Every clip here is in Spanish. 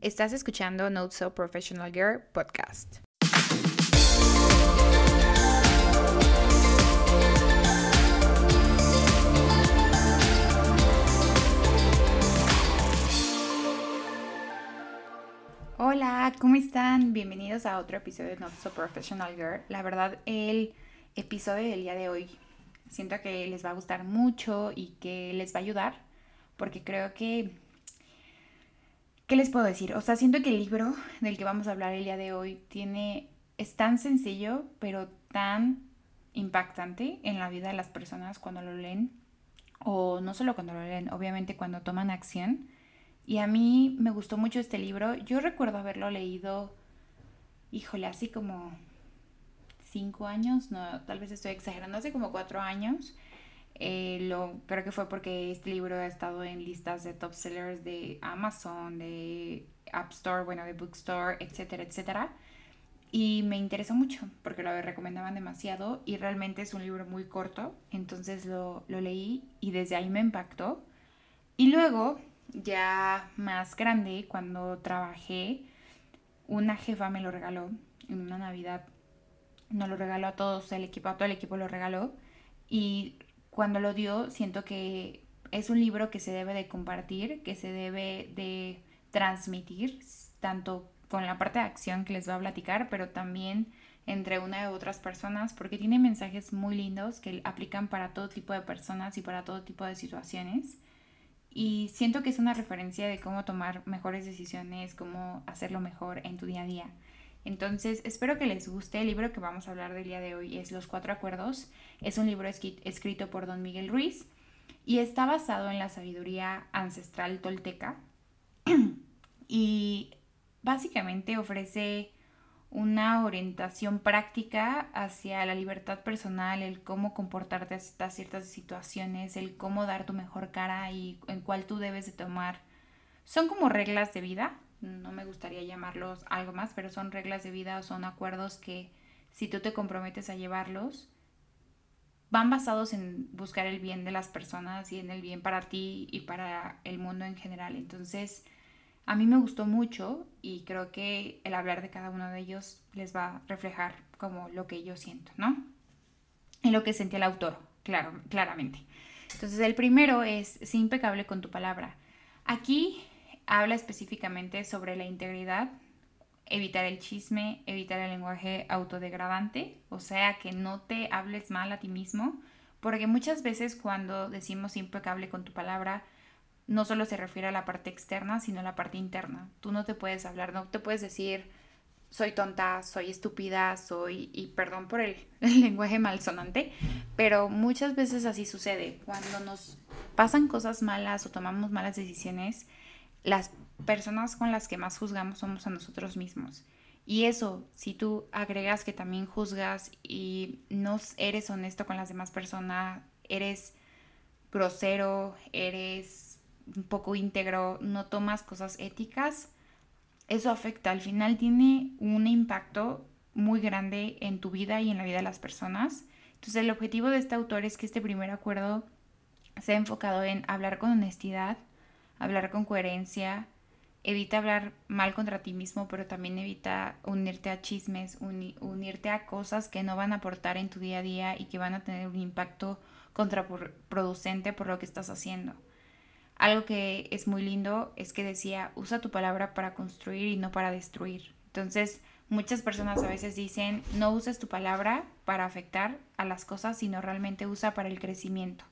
Estás escuchando Not So Professional Girl podcast. Hola, ¿cómo están? Bienvenidos a otro episodio de Not So Professional Girl. La verdad, el episodio del día de hoy siento que les va a gustar mucho y que les va a ayudar porque creo que... ¿Qué les puedo decir? O sea, siento que el libro del que vamos a hablar el día de hoy tiene... es tan sencillo, pero tan impactante en la vida de las personas cuando lo leen. O no solo cuando lo leen, obviamente cuando toman acción. Y a mí me gustó mucho este libro. Yo recuerdo haberlo leído, híjole, así como cinco años, no, tal vez estoy exagerando, hace como cuatro años. Eh, lo, creo que fue porque este libro ha estado en listas de top sellers de Amazon, de App Store, bueno, de Bookstore, etcétera, etcétera. Y me interesó mucho porque lo recomendaban demasiado y realmente es un libro muy corto, entonces lo, lo leí y desde ahí me impactó. Y luego, ya más grande, cuando trabajé, una jefa me lo regaló en una Navidad. Nos lo regaló a todos, el equipo, a todo el equipo lo regaló. Y cuando lo dio, siento que es un libro que se debe de compartir, que se debe de transmitir, tanto con la parte de acción que les va a platicar, pero también entre una y otras personas, porque tiene mensajes muy lindos que aplican para todo tipo de personas y para todo tipo de situaciones. Y siento que es una referencia de cómo tomar mejores decisiones, cómo hacerlo mejor en tu día a día. Entonces, espero que les guste. El libro que vamos a hablar del día de hoy es Los Cuatro Acuerdos. Es un libro escrito por don Miguel Ruiz y está basado en la sabiduría ancestral tolteca. y básicamente ofrece una orientación práctica hacia la libertad personal, el cómo comportarte hasta ciertas situaciones, el cómo dar tu mejor cara y en cuál tú debes de tomar. Son como reglas de vida, no me gustaría llamarlos algo más, pero son reglas de vida son acuerdos que si tú te comprometes a llevarlos, van basados en buscar el bien de las personas y en el bien para ti y para el mundo en general. Entonces, a mí me gustó mucho y creo que el hablar de cada uno de ellos les va a reflejar como lo que yo siento, ¿no? Y lo que sentía el autor, claro, claramente. Entonces, el primero es, sé impecable con tu palabra. Aquí habla específicamente sobre la integridad, evitar el chisme, evitar el lenguaje autodegradante, o sea, que no te hables mal a ti mismo, porque muchas veces cuando decimos impecable con tu palabra, no solo se refiere a la parte externa, sino a la parte interna. Tú no te puedes hablar, no te puedes decir soy tonta, soy estúpida, soy, y perdón por el, el, lenguaje malsonante, pero muchas veces así sucede. Cuando nos pasan cosas malas o tomamos malas decisiones, las personas con las que más juzgamos somos a nosotros mismos. Y eso, si tú agregas que también juzgas y no eres honesto con las demás personas, eres grosero, eres un poco íntegro, no tomas cosas éticas, eso afecta. Al final tiene un impacto muy grande en tu vida y en la vida de las personas. Entonces el objetivo de este autor es que este primer acuerdo sea enfocado en hablar con honestidad, hablar con coherencia, evita hablar mal contra ti mismo, pero también evita unirte a chismes, unirte a cosas que no van a aportar en tu día a día y que van a tener un impacto contraproducente por lo que estás haciendo. Algo que es muy lindo es que decía, usa tu palabra para construir y no para destruir. Entonces, muchas personas a veces dicen, no uses tu palabra para afectar a las cosas, sino realmente usa para el crecimiento.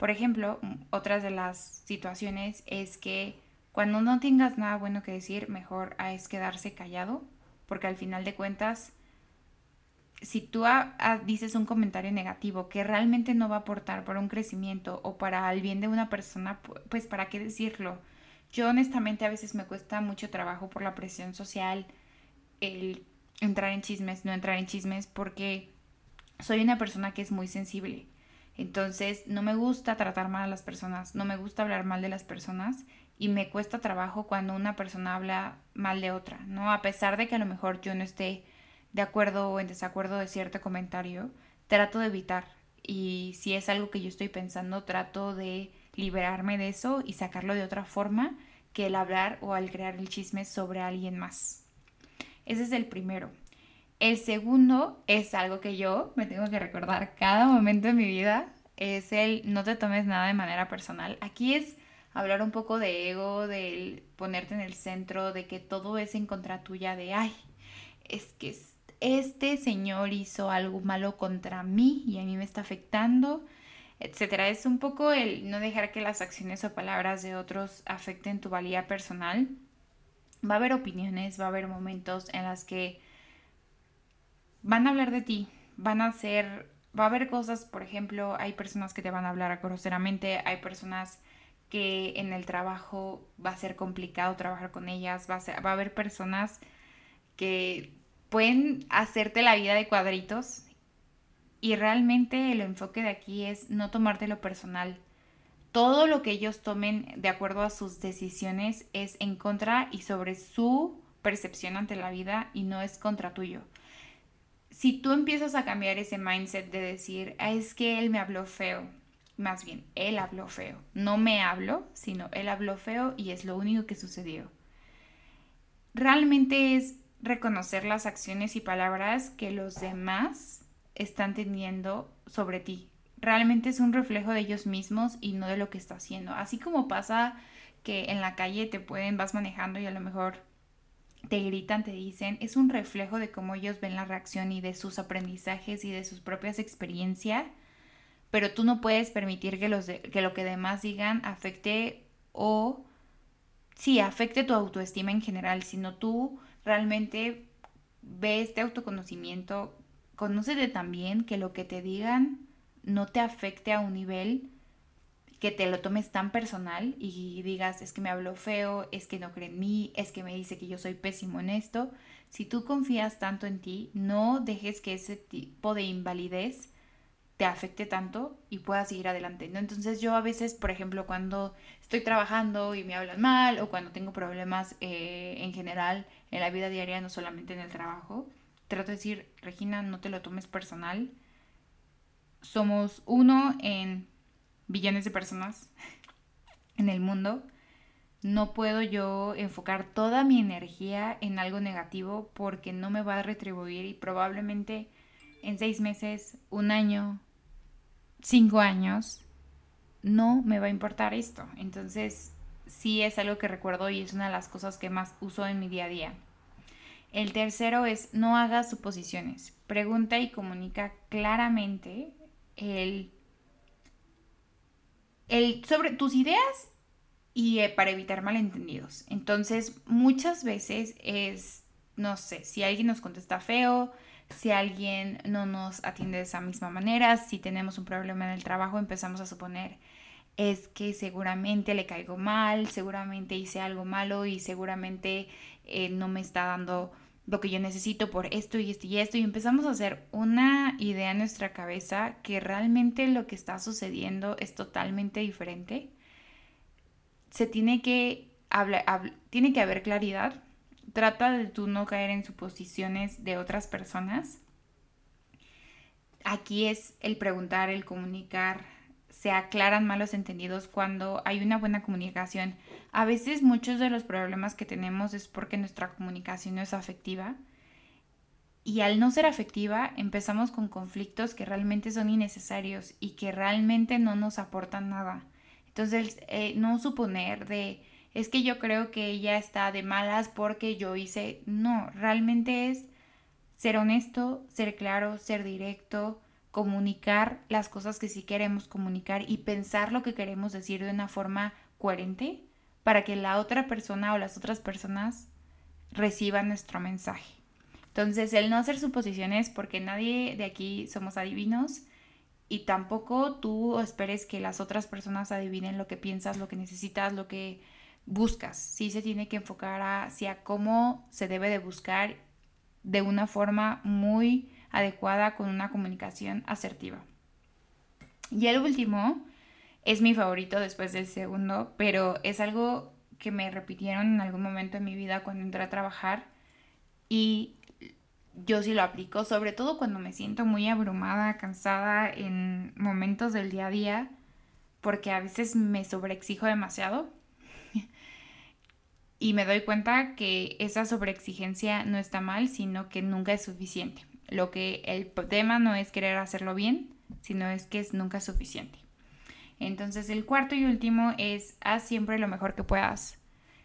Por ejemplo, otras de las situaciones es que cuando no tengas nada bueno que decir, mejor es quedarse callado, porque al final de cuentas, si tú dices un comentario negativo que realmente no va a aportar para un crecimiento o para el bien de una persona, pues ¿para qué decirlo? Yo honestamente a veces me cuesta mucho trabajo por la presión social el entrar en chismes, no entrar en chismes, porque soy una persona que es muy sensible. Entonces, no me gusta tratar mal a las personas, no me gusta hablar mal de las personas y me cuesta trabajo cuando una persona habla mal de otra, ¿no? A pesar de que a lo mejor yo no esté de acuerdo o en desacuerdo de cierto comentario, trato de evitar. Y si es algo que yo estoy pensando, trato de liberarme de eso y sacarlo de otra forma que el hablar o al crear el chisme sobre alguien más. Ese es el primero. El segundo es algo que yo me tengo que recordar cada momento de mi vida, es el no te tomes nada de manera personal. Aquí es hablar un poco de ego, de ponerte en el centro, de que todo es en contra tuya, de, ay, es que este señor hizo algo malo contra mí y a mí me está afectando, etcétera. Es un poco el no dejar que las acciones o palabras de otros afecten tu valía personal. Va a haber opiniones, va a haber momentos en las que van a hablar de ti, van a ser, va a haber cosas, por ejemplo, hay personas que te van a hablar groseramente, hay personas que en el trabajo va a ser complicado trabajar con ellas, va a, va a haber personas que pueden hacerte la vida de cuadritos y realmente el enfoque de aquí es no tomártelo personal. Todo lo que ellos tomen de acuerdo a sus decisiones es en contra y sobre su percepción ante la vida y no es contra tuyo. Si tú empiezas a cambiar ese mindset de decir, ah, es que él me habló feo, más bien, él habló feo, no me habló, sino él habló feo y es lo único que sucedió. Realmente es reconocer las acciones y palabras que los demás están teniendo sobre ti. Realmente es un reflejo de ellos mismos y no de lo que está haciendo. Así como pasa que en la calle te pueden, vas manejando y a lo mejor te gritan, te dicen, es un reflejo de cómo ellos ven la reacción y de sus aprendizajes y de sus propias experiencias, pero tú no puedes permitir que, los que lo que demás digan afecte o sí, afecte tu autoestima en general, sino tú realmente ve este autoconocimiento, conócete también que lo que te digan no te afecte a un nivel que te lo tomes tan personal y digas, es que me habló feo, es que no cree en mí, es que me dice que yo soy pésimo en esto. Si tú confías tanto en ti, no dejes que ese tipo de invalidez te afecte tanto y puedas seguir adelante. ¿no? Entonces yo a veces, por ejemplo, cuando estoy trabajando y me hablan mal o cuando tengo problemas eh, en general en la vida diaria, no solamente en el trabajo, trato de decir, Regina, no te lo tomes personal. Somos uno en billones de personas en el mundo. No puedo yo enfocar toda mi energía en algo negativo porque no me va a retribuir y probablemente en seis meses, un año, cinco años, no me va a importar esto. Entonces, sí es algo que recuerdo y es una de las cosas que más uso en mi día a día. El tercero es no hagas suposiciones. Pregunta y comunica claramente el, el sobre tus ideas y eh, para evitar malentendidos. Entonces, muchas veces es, no sé, si alguien nos contesta feo, si alguien no nos atiende de esa misma manera, si tenemos un problema en el trabajo, empezamos a suponer es que seguramente le caigo mal, seguramente hice algo malo y seguramente eh, no me está dando lo que yo necesito por esto y esto y esto y empezamos a hacer una idea en nuestra cabeza que realmente lo que está sucediendo es totalmente diferente. Se tiene que hablar, tiene que haber claridad. Trata de tú no caer en suposiciones de otras personas. Aquí es el preguntar, el comunicar, se aclaran malos entendidos cuando hay una buena comunicación. A veces muchos de los problemas que tenemos es porque nuestra comunicación no es afectiva y al no ser afectiva empezamos con conflictos que realmente son innecesarios y que realmente no nos aportan nada. Entonces, eh, no suponer de, es que yo creo que ella está de malas porque yo hice, no, realmente es ser honesto, ser claro, ser directo, comunicar las cosas que sí queremos comunicar y pensar lo que queremos decir de una forma coherente para que la otra persona o las otras personas reciban nuestro mensaje. Entonces, el no hacer suposiciones, porque nadie de aquí somos adivinos y tampoco tú esperes que las otras personas adivinen lo que piensas, lo que necesitas, lo que buscas. Sí se tiene que enfocar hacia cómo se debe de buscar de una forma muy adecuada con una comunicación asertiva. Y el último es mi favorito después del segundo, pero es algo que me repitieron en algún momento en mi vida cuando entré a trabajar y yo sí lo aplico, sobre todo cuando me siento muy abrumada, cansada en momentos del día a día, porque a veces me sobreexijo demasiado, y me doy cuenta que esa sobreexigencia no está mal, sino que nunca es suficiente. Lo que el tema no es querer hacerlo bien, sino es que es nunca suficiente. Entonces el cuarto y último es haz siempre lo mejor que puedas.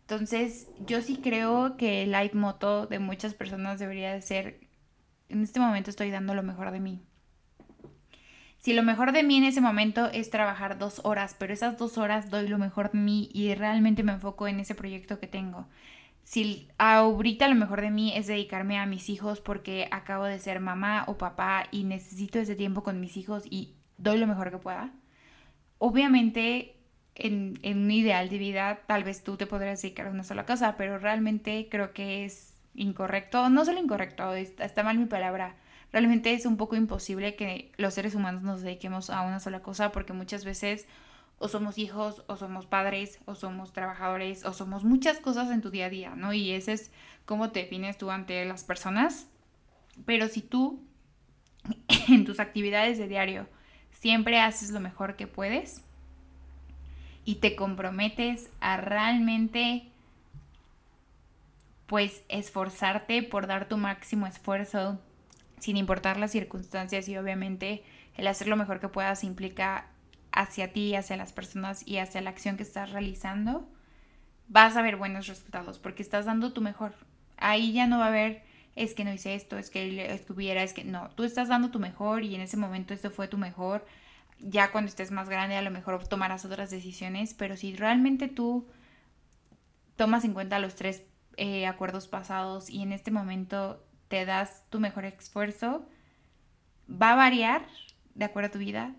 Entonces yo sí creo que el live moto de muchas personas debería de ser, en este momento estoy dando lo mejor de mí. Si lo mejor de mí en ese momento es trabajar dos horas, pero esas dos horas doy lo mejor de mí y realmente me enfoco en ese proyecto que tengo. Si ahorita lo mejor de mí es dedicarme a mis hijos porque acabo de ser mamá o papá y necesito ese tiempo con mis hijos y doy lo mejor que pueda. Obviamente en, un ideal de vida tal vez tú te podrías dedicar a una sola cosa, pero realmente creo que es incorrecto, no solo incorrecto, está mal mi palabra, realmente es un poco imposible que los seres humanos nos dediquemos a una sola cosa porque muchas veces o somos hijos, o somos padres, o somos trabajadores, o somos muchas cosas en tu día a día, ¿no? Y ese es cómo te defines tú ante las personas. Pero si tú en tus actividades de diario siempre haces lo mejor que puedes y te comprometes a realmente pues esforzarte por dar tu máximo esfuerzo sin importar las circunstancias y obviamente el hacer lo mejor que puedas implica hacia ti, hacia las personas y hacia la acción que estás realizando, vas a ver buenos resultados porque estás dando tu mejor. Ahí ya no va a haber, es que no hice esto, es que estuviera, es que no, tú estás dando tu mejor y en ese momento esto fue tu mejor. Ya cuando estés más grande a lo mejor tomarás otras decisiones, pero si realmente tú tomas en cuenta los tres eh, acuerdos pasados y en este momento te das tu mejor esfuerzo, va a variar de acuerdo a tu vida,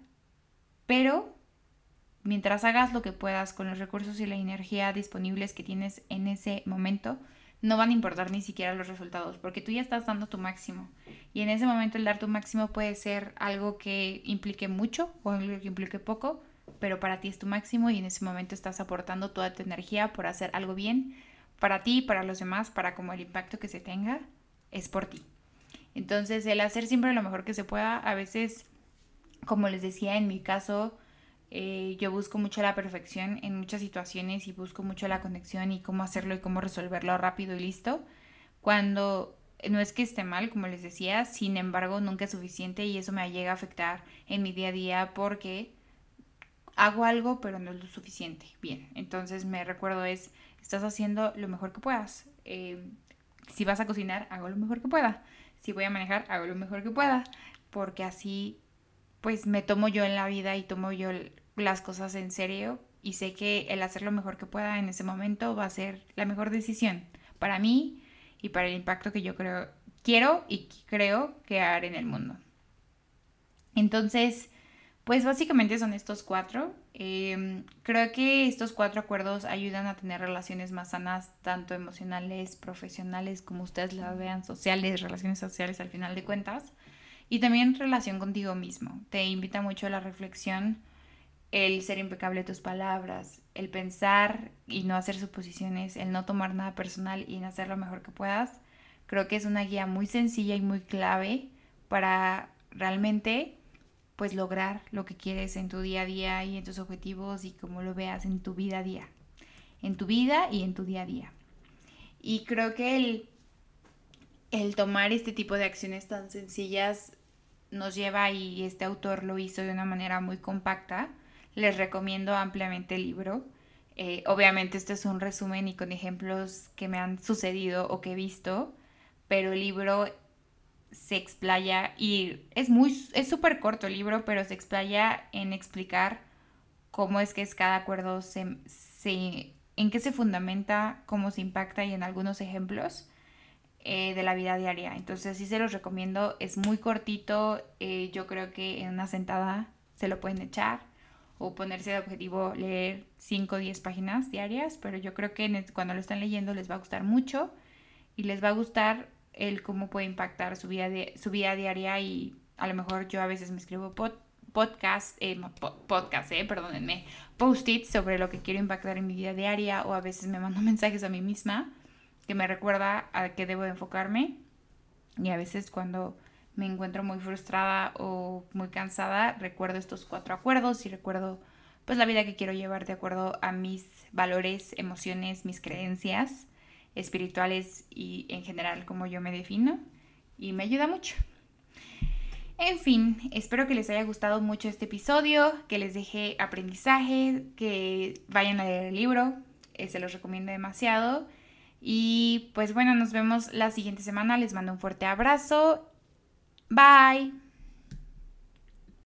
pero mientras hagas lo que puedas con los recursos y la energía disponibles que tienes en ese momento, no van a importar ni siquiera los resultados, porque tú ya estás dando tu máximo. Y en ese momento el dar tu máximo puede ser algo que implique mucho o algo que implique poco, pero para ti es tu máximo y en ese momento estás aportando toda tu energía por hacer algo bien para ti, para los demás, para como el impacto que se tenga es por ti. Entonces, el hacer siempre lo mejor que se pueda, a veces, como les decía, en mi caso, eh, yo busco mucho la perfección en muchas situaciones y busco mucho la conexión y cómo hacerlo y cómo resolverlo rápido y listo. Cuando no es que esté mal, como les decía, sin embargo, nunca es suficiente y eso me llega a afectar en mi día a día porque hago algo, pero no es lo suficiente. Bien, entonces me recuerdo es, estás haciendo lo mejor que puedas. Eh, si vas a cocinar, hago lo mejor que pueda. Si voy a manejar, hago lo mejor que pueda. Porque así, pues me tomo yo en la vida y tomo yo las cosas en serio. Y sé que el hacer lo mejor que pueda en ese momento va a ser la mejor decisión para mí y para el impacto que yo creo, quiero y creo haré en el mundo. Entonces, pues básicamente son estos cuatro. Em, creo que estos cuatro acuerdos ayudan a tener relaciones más sanas, tanto emocionales, profesionales, como ustedes las vean, sociales, relaciones sociales al final de cuentas. Y también relación contigo mismo. Te invita mucho a la reflexión, el ser impecable tus palabras, el pensar y no hacer suposiciones, el no tomar nada personal y en hacer lo mejor que puedas. Creo que es una guía muy sencilla y muy clave para realmente pues lograr lo que quieres en tu día a día y en tus objetivos y como lo veas en tu vida a día, en tu vida y en tu día a día. Y creo que el, el tomar este tipo de acciones tan sencillas nos lleva, y este autor lo hizo de una manera muy compacta, les recomiendo ampliamente el libro. Eh, obviamente esto es un resumen y con ejemplos que me han sucedido o que he visto, pero el libro se explaya y es muy es súper corto el libro, pero se explaya en explicar cómo es que es cada acuerdo se, en qué se fundamenta, cómo se impacta y en algunos ejemplos eh, de la vida diaria. Entonces sí se los recomiendo, es muy cortito, eh, yo creo que en una sentada se lo pueden echar o ponerse de objetivo leer 5 o 10 páginas diarias, pero yo creo que cuando lo están leyendo les va a gustar mucho y les va a gustar el cómo puede impactar su vida, su vida diaria y a lo mejor yo a veces me escribo podcast, eh, podcast, eh, perdónenme, post-its sobre lo que quiero impactar en mi vida diaria o a veces me mando mensajes a mí misma que me recuerda a qué debo enfocarme y a veces cuando me encuentro muy frustrada o muy cansada recuerdo estos cuatro acuerdos y recuerdo pues la vida que quiero llevar de acuerdo a mis valores, emociones, mis creencias espirituales y en general como yo me defino y me ayuda mucho. En fin, espero que les haya gustado mucho este episodio, que les deje aprendizaje, que vayan a leer el libro, eh, se los recomiendo demasiado. Y pues bueno, nos vemos la siguiente semana, les mando un fuerte abrazo. Bye.